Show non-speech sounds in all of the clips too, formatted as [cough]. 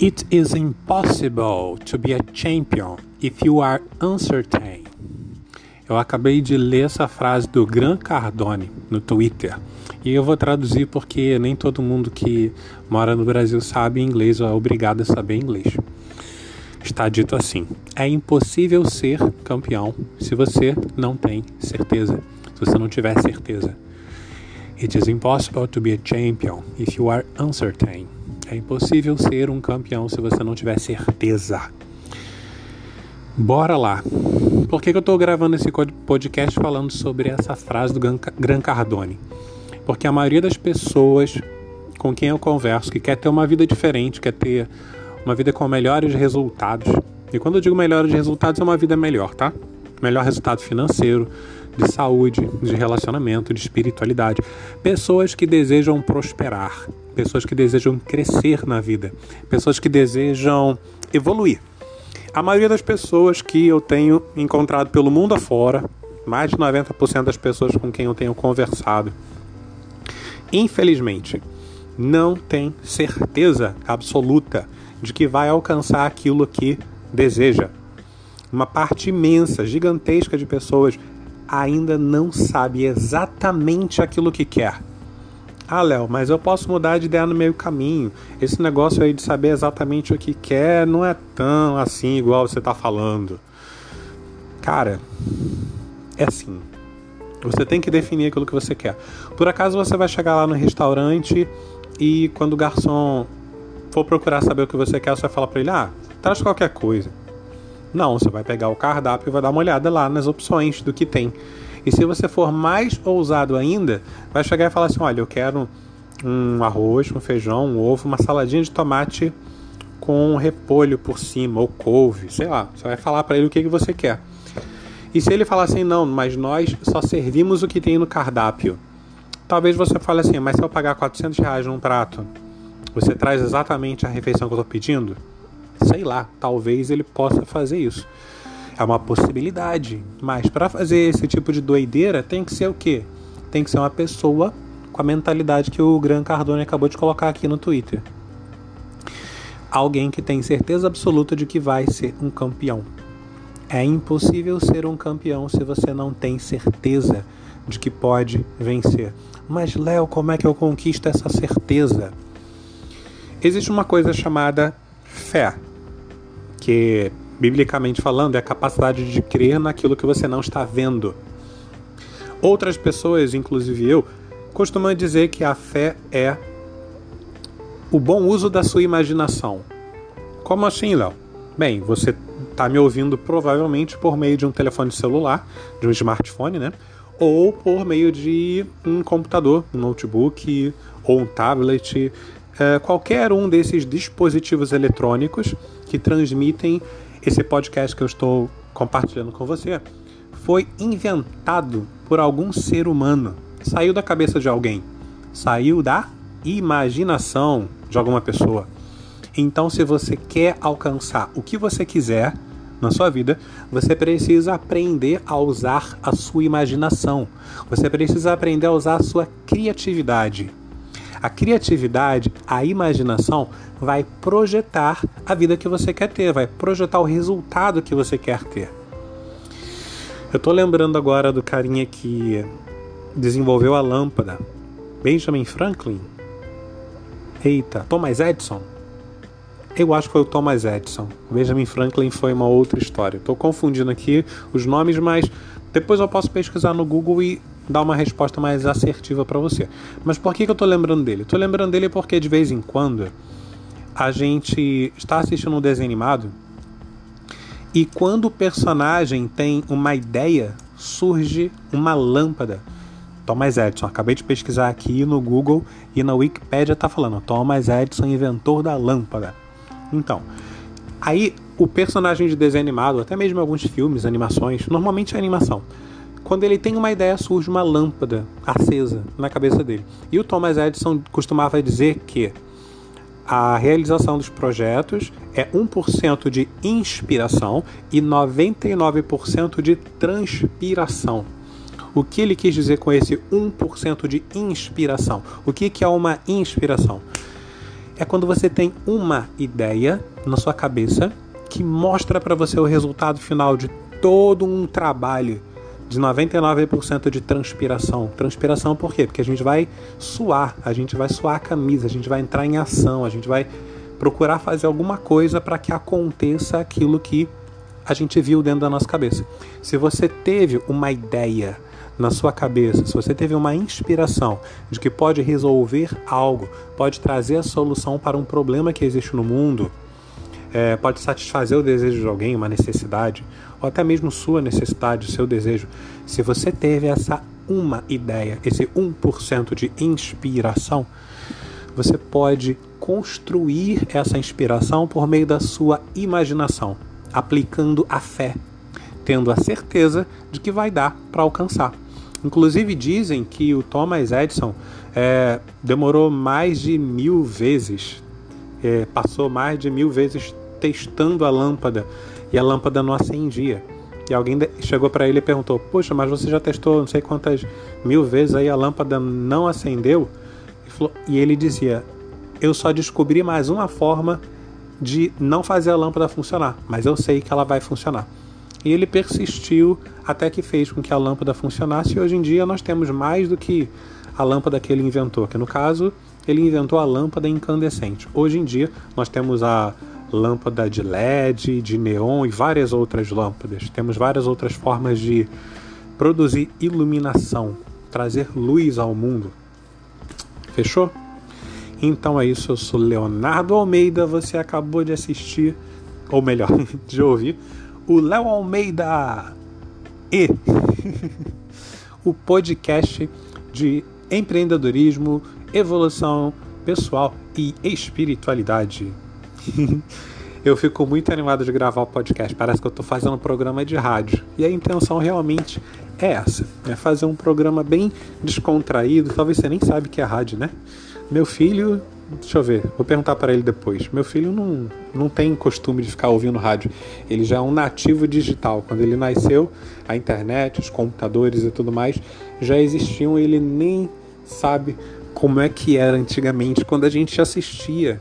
It is impossible to be a champion if you are uncertain. Eu acabei de ler essa frase do Gran Cardone no Twitter e eu vou traduzir porque nem todo mundo que mora no Brasil sabe inglês ou é obrigado a saber inglês. Está dito assim: é impossível ser campeão se você não tem certeza, se você não tiver certeza. It is impossible to be a champion if you are uncertain. É impossível ser um campeão se você não tiver certeza. Bora lá. Por que, que eu estou gravando esse podcast falando sobre essa frase do Gran Cardone? Porque a maioria das pessoas com quem eu converso que quer ter uma vida diferente, quer ter uma vida com melhores resultados. E quando eu digo melhores resultados, é uma vida melhor, tá? Melhor resultado financeiro, de saúde, de relacionamento, de espiritualidade. Pessoas que desejam prosperar, pessoas que desejam crescer na vida, pessoas que desejam evoluir. A maioria das pessoas que eu tenho encontrado pelo mundo afora, mais de 90% das pessoas com quem eu tenho conversado, infelizmente, não tem certeza absoluta de que vai alcançar aquilo que deseja. Uma parte imensa, gigantesca de pessoas ainda não sabe exatamente aquilo que quer. Ah, Léo, mas eu posso mudar de ideia no meio caminho. Esse negócio aí de saber exatamente o que quer não é tão assim igual você está falando. Cara, é assim. Você tem que definir aquilo que você quer. Por acaso você vai chegar lá no restaurante e quando o garçom for procurar saber o que você quer, você vai falar para ele: "Ah, traz qualquer coisa". Não, você vai pegar o cardápio e vai dar uma olhada lá nas opções do que tem. E se você for mais ousado ainda, vai chegar e falar assim: olha, eu quero um arroz, um feijão, um ovo, uma saladinha de tomate com repolho por cima, ou couve, sei lá. Você vai falar para ele o que, que você quer. E se ele falar assim, não, mas nós só servimos o que tem no cardápio. Talvez você fale assim, mas se eu pagar 400 reais num prato, você traz exatamente a refeição que eu estou pedindo? Sei lá, talvez ele possa fazer isso. É uma possibilidade, mas para fazer esse tipo de doideira tem que ser o quê? Tem que ser uma pessoa com a mentalidade que o Gran Cardone acabou de colocar aqui no Twitter. Alguém que tem certeza absoluta de que vai ser um campeão. É impossível ser um campeão se você não tem certeza de que pode vencer. Mas, Léo, como é que eu conquisto essa certeza? Existe uma coisa chamada fé que, biblicamente falando, é a capacidade de crer naquilo que você não está vendo. Outras pessoas, inclusive eu, costumam dizer que a fé é o bom uso da sua imaginação. Como assim, Léo? Bem, você está me ouvindo provavelmente por meio de um telefone celular, de um smartphone, né? Ou por meio de um computador, um notebook ou um tablet, é, qualquer um desses dispositivos eletrônicos que transmitem esse podcast que eu estou compartilhando com você foi inventado por algum ser humano. Saiu da cabeça de alguém. Saiu da imaginação de alguma pessoa. Então, se você quer alcançar o que você quiser na sua vida, você precisa aprender a usar a sua imaginação. Você precisa aprender a usar a sua criatividade. A criatividade, a imaginação vai projetar a vida que você quer ter, vai projetar o resultado que você quer ter. Eu tô lembrando agora do carinha que desenvolveu a lâmpada, Benjamin Franklin. Eita, Thomas Edison. Eu acho que foi o Thomas Edison. Benjamin Franklin foi uma outra história. Estou confundindo aqui os nomes, mas depois eu posso pesquisar no Google e dar uma resposta mais assertiva para você. Mas por que, que eu estou lembrando dele? Estou lembrando dele porque de vez em quando a gente está assistindo um desenho animado e quando o personagem tem uma ideia, surge uma lâmpada. Thomas Edison, acabei de pesquisar aqui no Google e na Wikipedia está falando Thomas Edison, inventor da lâmpada. Então, aí o personagem de desenho animado, até mesmo alguns filmes, animações, normalmente é animação quando ele tem uma ideia, surge uma lâmpada acesa na cabeça dele. E o Thomas Edison costumava dizer que a realização dos projetos é 1% de inspiração e 99% de transpiração. O que ele quis dizer com esse 1% de inspiração? O que, que é uma inspiração? é quando você tem uma ideia na sua cabeça que mostra para você o resultado final de todo um trabalho de 99% de transpiração. Transpiração por quê? Porque a gente vai suar, a gente vai suar a camisa, a gente vai entrar em ação, a gente vai procurar fazer alguma coisa para que aconteça aquilo que a gente viu dentro da nossa cabeça. Se você teve uma ideia na sua cabeça, se você teve uma inspiração de que pode resolver algo, pode trazer a solução para um problema que existe no mundo, é, pode satisfazer o desejo de alguém, uma necessidade, ou até mesmo sua necessidade, seu desejo. Se você teve essa uma ideia, esse 1% de inspiração, você pode construir essa inspiração por meio da sua imaginação, aplicando a fé, tendo a certeza de que vai dar para alcançar. Inclusive dizem que o Thomas Edison é, demorou mais de mil vezes, é, passou mais de mil vezes testando a lâmpada e a lâmpada não acendia. E alguém chegou para ele e perguntou: Poxa, mas você já testou não sei quantas mil vezes aí a lâmpada não acendeu? E ele dizia: Eu só descobri mais uma forma de não fazer a lâmpada funcionar, mas eu sei que ela vai funcionar. E ele persistiu até que fez com que a lâmpada funcionasse, e hoje em dia nós temos mais do que a lâmpada que ele inventou, que no caso ele inventou a lâmpada incandescente. Hoje em dia nós temos a lâmpada de LED, de neon e várias outras lâmpadas. Temos várias outras formas de produzir iluminação, trazer luz ao mundo. Fechou? Então é isso, eu sou Leonardo Almeida, você acabou de assistir, ou melhor, [laughs] de ouvir o Léo Almeida e [laughs] o podcast de empreendedorismo, evolução pessoal e espiritualidade. [laughs] eu fico muito animado de gravar o podcast. Parece que eu estou fazendo um programa de rádio. E a intenção realmente é essa: é fazer um programa bem descontraído. Talvez você nem sabe que é rádio, né? Meu filho Deixa eu ver, vou perguntar para ele depois. Meu filho não, não tem costume de ficar ouvindo rádio. Ele já é um nativo digital. Quando ele nasceu, a internet, os computadores e tudo mais já existiam. Ele nem sabe como é que era antigamente quando a gente assistia,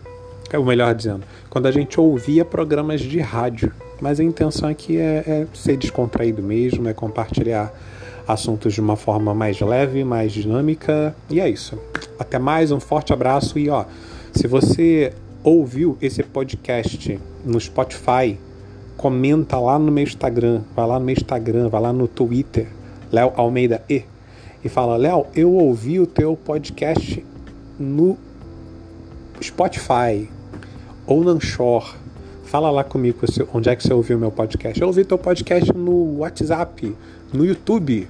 ou melhor dizendo, quando a gente ouvia programas de rádio. Mas a intenção aqui é, é ser descontraído mesmo, é compartilhar assuntos de uma forma mais leve, mais dinâmica. E é isso. Até mais, um forte abraço e ó, se você ouviu esse podcast no Spotify, comenta lá no meu Instagram, vai lá no meu Instagram, vai lá no Twitter, Léo Almeida E, e fala: Léo, eu ouvi o teu podcast no Spotify ou no Anchor. Fala lá comigo onde é que você ouviu meu podcast. Eu ouvi teu podcast no WhatsApp, no YouTube.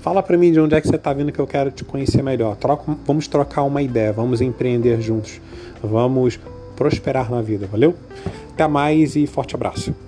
Fala para mim de onde é que você está vindo que eu quero te conhecer melhor. Troca, vamos trocar uma ideia, vamos empreender juntos, vamos prosperar na vida, valeu? Até mais e forte abraço.